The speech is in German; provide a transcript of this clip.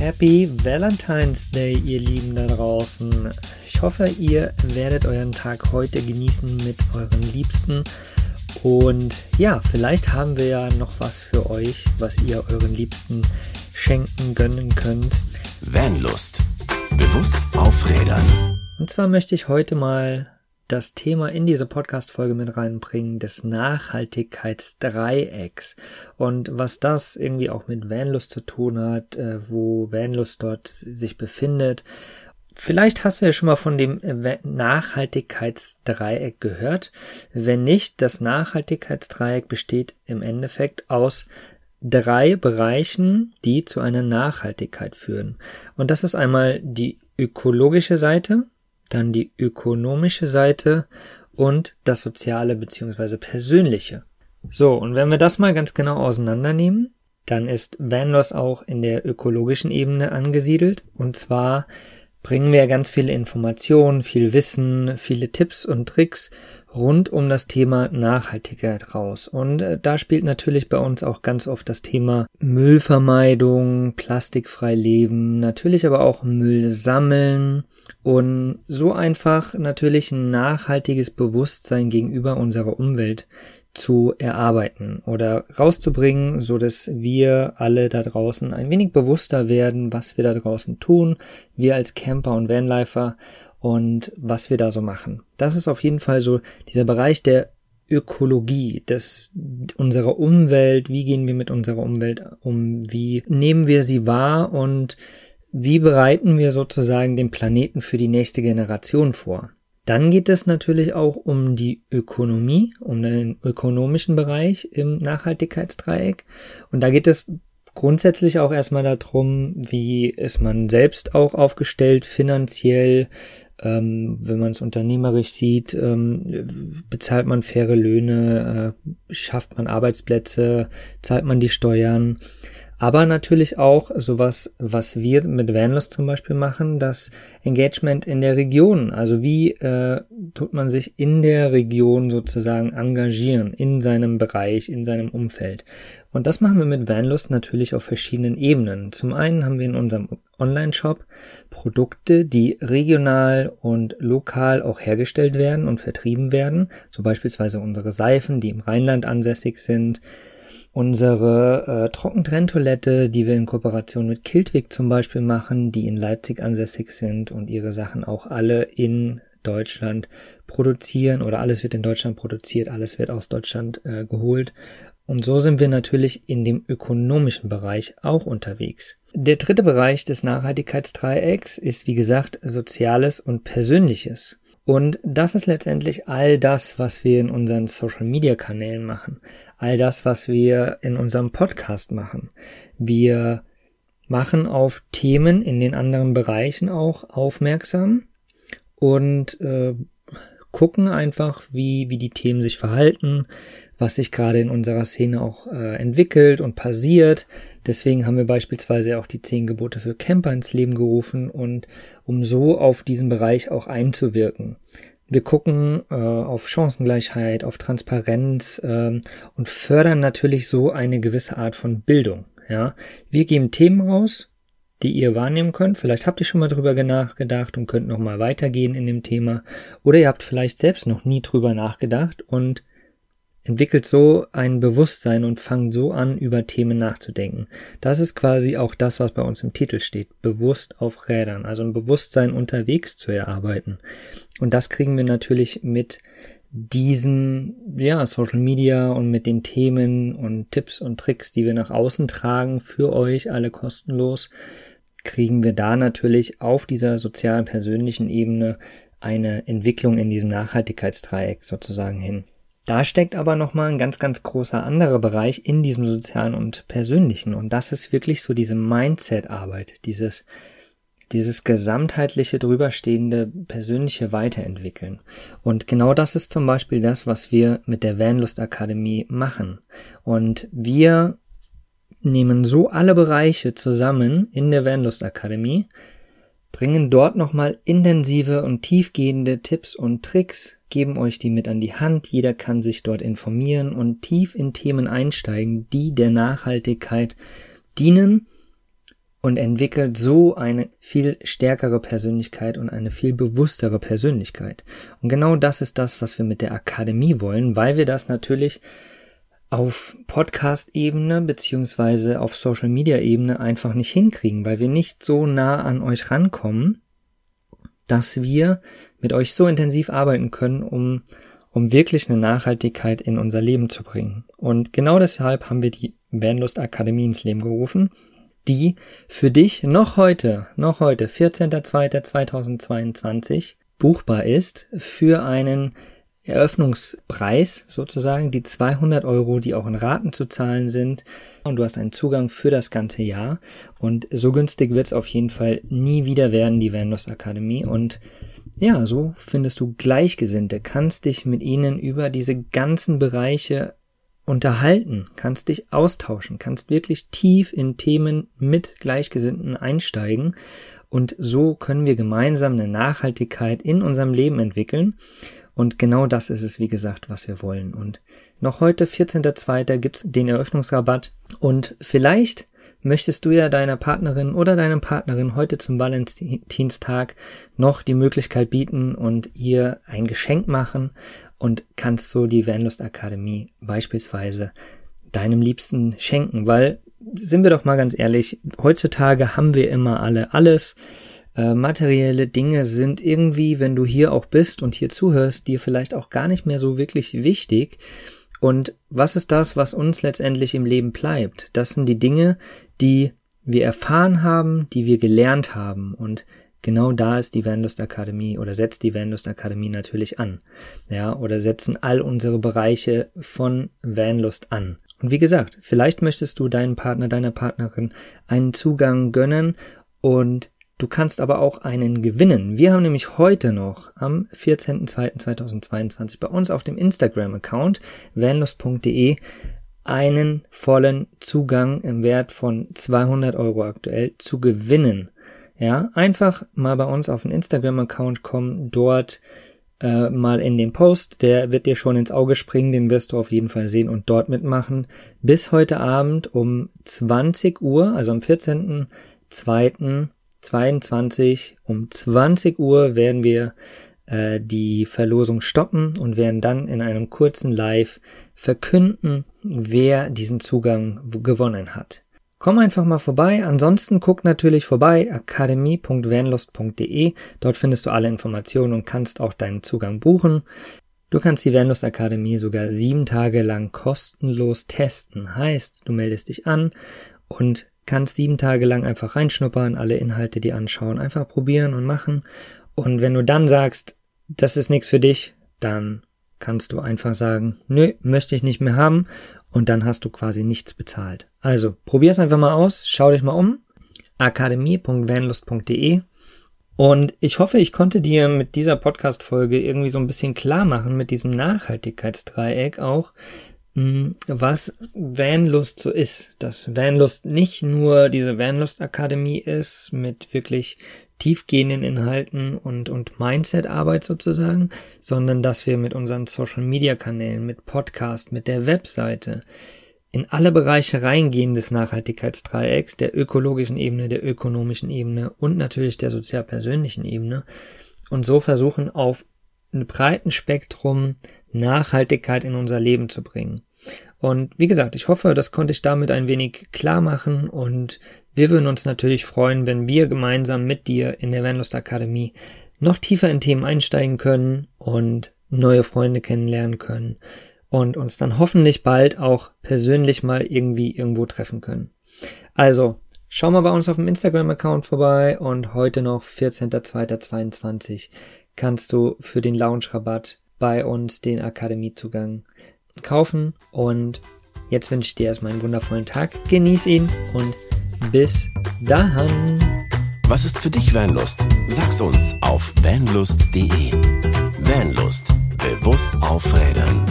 Happy Valentine's Day, ihr Lieben da draußen. Ich hoffe, ihr werdet euren Tag heute genießen mit euren Liebsten. Und ja, vielleicht haben wir ja noch was für euch, was ihr euren Liebsten schenken, gönnen könnt. Vanlust. Bewusst aufrädern. Und zwar möchte ich heute mal das Thema in diese Podcast-Folge mit reinbringen des Nachhaltigkeitsdreiecks und was das irgendwie auch mit Vanlust zu tun hat, äh, wo Vanlust dort sich befindet. Vielleicht hast du ja schon mal von dem Nachhaltigkeitsdreieck gehört. Wenn nicht, das Nachhaltigkeitsdreieck besteht im Endeffekt aus drei Bereichen, die zu einer Nachhaltigkeit führen. Und das ist einmal die ökologische Seite, dann die ökonomische Seite und das soziale bzw. persönliche. So, und wenn wir das mal ganz genau auseinandernehmen, dann ist Vanloss auch in der ökologischen Ebene angesiedelt. Und zwar bringen wir ganz viele Informationen, viel Wissen, viele Tipps und Tricks rund um das Thema Nachhaltigkeit raus. Und äh, da spielt natürlich bei uns auch ganz oft das Thema Müllvermeidung, plastikfrei leben, natürlich aber auch Müll sammeln und so einfach natürlich ein nachhaltiges Bewusstsein gegenüber unserer Umwelt zu erarbeiten oder rauszubringen, so dass wir alle da draußen ein wenig bewusster werden, was wir da draußen tun, wir als Camper und Vanlifer und was wir da so machen. Das ist auf jeden Fall so dieser Bereich der Ökologie, des, unserer Umwelt, wie gehen wir mit unserer Umwelt um, wie nehmen wir sie wahr und wie bereiten wir sozusagen den Planeten für die nächste Generation vor. Dann geht es natürlich auch um die Ökonomie, um den ökonomischen Bereich im Nachhaltigkeitsdreieck. Und da geht es grundsätzlich auch erstmal darum, wie ist man selbst auch aufgestellt, finanziell, ähm, wenn man es unternehmerisch sieht, ähm, bezahlt man faire Löhne, äh, schafft man Arbeitsplätze, zahlt man die Steuern aber natürlich auch sowas, was wir mit Vanlust zum Beispiel machen, das Engagement in der Region. Also wie äh, tut man sich in der Region sozusagen engagieren, in seinem Bereich, in seinem Umfeld. Und das machen wir mit Vanlust natürlich auf verschiedenen Ebenen. Zum einen haben wir in unserem Online-Shop Produkte, die regional und lokal auch hergestellt werden und vertrieben werden. So beispielsweise unsere Seifen, die im Rheinland ansässig sind unsere äh, Trockentrenntoilette, die wir in Kooperation mit Kiltwig zum Beispiel machen, die in Leipzig ansässig sind und ihre Sachen auch alle in Deutschland produzieren oder alles wird in Deutschland produziert, alles wird aus Deutschland äh, geholt. Und so sind wir natürlich in dem ökonomischen Bereich auch unterwegs. Der dritte Bereich des Nachhaltigkeitsdreiecks ist, wie gesagt, Soziales und Persönliches. Und das ist letztendlich all das, was wir in unseren Social-Media-Kanälen machen, all das, was wir in unserem Podcast machen. Wir machen auf Themen in den anderen Bereichen auch aufmerksam und äh, gucken einfach, wie, wie die Themen sich verhalten, was sich gerade in unserer Szene auch äh, entwickelt und passiert. Deswegen haben wir beispielsweise auch die zehn Gebote für Camper ins Leben gerufen und um so auf diesen Bereich auch einzuwirken. Wir gucken äh, auf Chancengleichheit, auf Transparenz ähm, und fördern natürlich so eine gewisse Art von Bildung. Ja, wir geben Themen raus, die ihr wahrnehmen könnt. Vielleicht habt ihr schon mal drüber nachgedacht und könnt noch mal weitergehen in dem Thema. Oder ihr habt vielleicht selbst noch nie drüber nachgedacht und entwickelt so ein Bewusstsein und fangt so an, über Themen nachzudenken. Das ist quasi auch das, was bei uns im Titel steht. Bewusst auf Rädern, also ein Bewusstsein unterwegs zu erarbeiten. Und das kriegen wir natürlich mit diesen, ja, Social Media und mit den Themen und Tipps und Tricks, die wir nach außen tragen, für euch alle kostenlos, kriegen wir da natürlich auf dieser sozialen, persönlichen Ebene eine Entwicklung in diesem Nachhaltigkeitsdreieck sozusagen hin. Da steckt aber nochmal ein ganz, ganz großer anderer Bereich in diesem sozialen und persönlichen. Und das ist wirklich so diese Mindset-Arbeit, dieses dieses gesamtheitliche drüberstehende persönliche Weiterentwickeln. Und genau das ist zum Beispiel das, was wir mit der Vanlust Akademie machen. Und wir nehmen so alle Bereiche zusammen in der Vanlust Akademie, bringen dort nochmal intensive und tiefgehende Tipps und Tricks, geben euch die mit an die Hand, jeder kann sich dort informieren und tief in Themen einsteigen, die der Nachhaltigkeit dienen und entwickelt so eine viel stärkere Persönlichkeit und eine viel bewusstere Persönlichkeit. Und genau das ist das, was wir mit der Akademie wollen, weil wir das natürlich auf Podcast-Ebene beziehungsweise auf Social-Media-Ebene einfach nicht hinkriegen, weil wir nicht so nah an euch rankommen, dass wir mit euch so intensiv arbeiten können, um, um wirklich eine Nachhaltigkeit in unser Leben zu bringen. Und genau deshalb haben wir die Vanlust Akademie ins Leben gerufen, die für dich noch heute, noch heute, 14.02.2022 buchbar ist für einen Eröffnungspreis sozusagen, die 200 Euro, die auch in Raten zu zahlen sind. Und du hast einen Zugang für das ganze Jahr. Und so günstig wird es auf jeden Fall nie wieder werden, die Vanlos Akademie. Und ja, so findest du Gleichgesinnte, kannst dich mit ihnen über diese ganzen Bereiche unterhalten, kannst dich austauschen, kannst wirklich tief in Themen mit Gleichgesinnten einsteigen und so können wir gemeinsam eine Nachhaltigkeit in unserem Leben entwickeln und genau das ist es, wie gesagt, was wir wollen. Und noch heute, 14.02., gibt's den Eröffnungsrabatt. Und vielleicht möchtest du ja deiner Partnerin oder deinem Partnerin heute zum Valentinstag noch die Möglichkeit bieten und ihr ein Geschenk machen und kannst so die Vanlust Akademie beispielsweise deinem Liebsten schenken, weil sind wir doch mal ganz ehrlich, heutzutage haben wir immer alle alles äh, materielle Dinge sind irgendwie, wenn du hier auch bist und hier zuhörst, dir vielleicht auch gar nicht mehr so wirklich wichtig. Und was ist das, was uns letztendlich im Leben bleibt? Das sind die Dinge, die wir erfahren haben, die wir gelernt haben. Und genau da ist die Vanlust Akademie oder setzt die Vanlust Akademie natürlich an. Ja, oder setzen all unsere Bereiche von Vanlust an. Und wie gesagt, vielleicht möchtest du deinen Partner, deiner Partnerin einen Zugang gönnen und Du kannst aber auch einen gewinnen. Wir haben nämlich heute noch am 14.02.2022 bei uns auf dem Instagram-Account vanlust.de einen vollen Zugang im Wert von 200 Euro aktuell zu gewinnen. Ja, einfach mal bei uns auf den Instagram-Account kommen, dort äh, mal in den Post, der wird dir schon ins Auge springen, den wirst du auf jeden Fall sehen und dort mitmachen. Bis heute Abend um 20 Uhr, also am 14.02. 22 um 20 Uhr werden wir äh, die Verlosung stoppen und werden dann in einem kurzen Live verkünden, wer diesen Zugang gewonnen hat. Komm einfach mal vorbei. Ansonsten guck natürlich vorbei akademie.vanlust.de. Dort findest du alle Informationen und kannst auch deinen Zugang buchen. Du kannst die Vanlust Akademie sogar sieben Tage lang kostenlos testen. Heißt, du meldest dich an und kannst sieben Tage lang einfach reinschnuppern, alle Inhalte dir anschauen, einfach probieren und machen. Und wenn du dann sagst, das ist nichts für dich, dann kannst du einfach sagen, nö, möchte ich nicht mehr haben und dann hast du quasi nichts bezahlt. Also, probier's einfach mal aus, schau dich mal um. akademie.vanlust.de und ich hoffe, ich konnte dir mit dieser Podcast-Folge irgendwie so ein bisschen klar machen, mit diesem Nachhaltigkeitsdreieck auch, was Vanlust so ist. Dass Vanlust nicht nur diese Vanlust Akademie ist mit wirklich tiefgehenden Inhalten und, und Mindset-Arbeit sozusagen, sondern dass wir mit unseren Social-Media-Kanälen, mit Podcast, mit der Webseite in alle Bereiche reingehen des Nachhaltigkeitsdreiecks, der ökologischen Ebene, der ökonomischen Ebene und natürlich der sozial-persönlichen Ebene und so versuchen auf einem breiten Spektrum Nachhaltigkeit in unser Leben zu bringen. Und wie gesagt, ich hoffe, das konnte ich damit ein wenig klar machen und wir würden uns natürlich freuen, wenn wir gemeinsam mit dir in der Vanlust Akademie noch tiefer in Themen einsteigen können und neue Freunde kennenlernen können und uns dann hoffentlich bald auch persönlich mal irgendwie irgendwo treffen können. Also, schau mal bei uns auf dem Instagram-Account vorbei und heute noch 14.02.22 kannst du für den Lounge-Rabatt bei uns den Akademiezugang kaufen. Und jetzt wünsche ich dir erstmal einen wundervollen Tag. Genieß ihn und bis dahin. Was ist für dich Vanlust? Sag's uns auf vanlust.de. Vanlust. Bewusst aufrädern.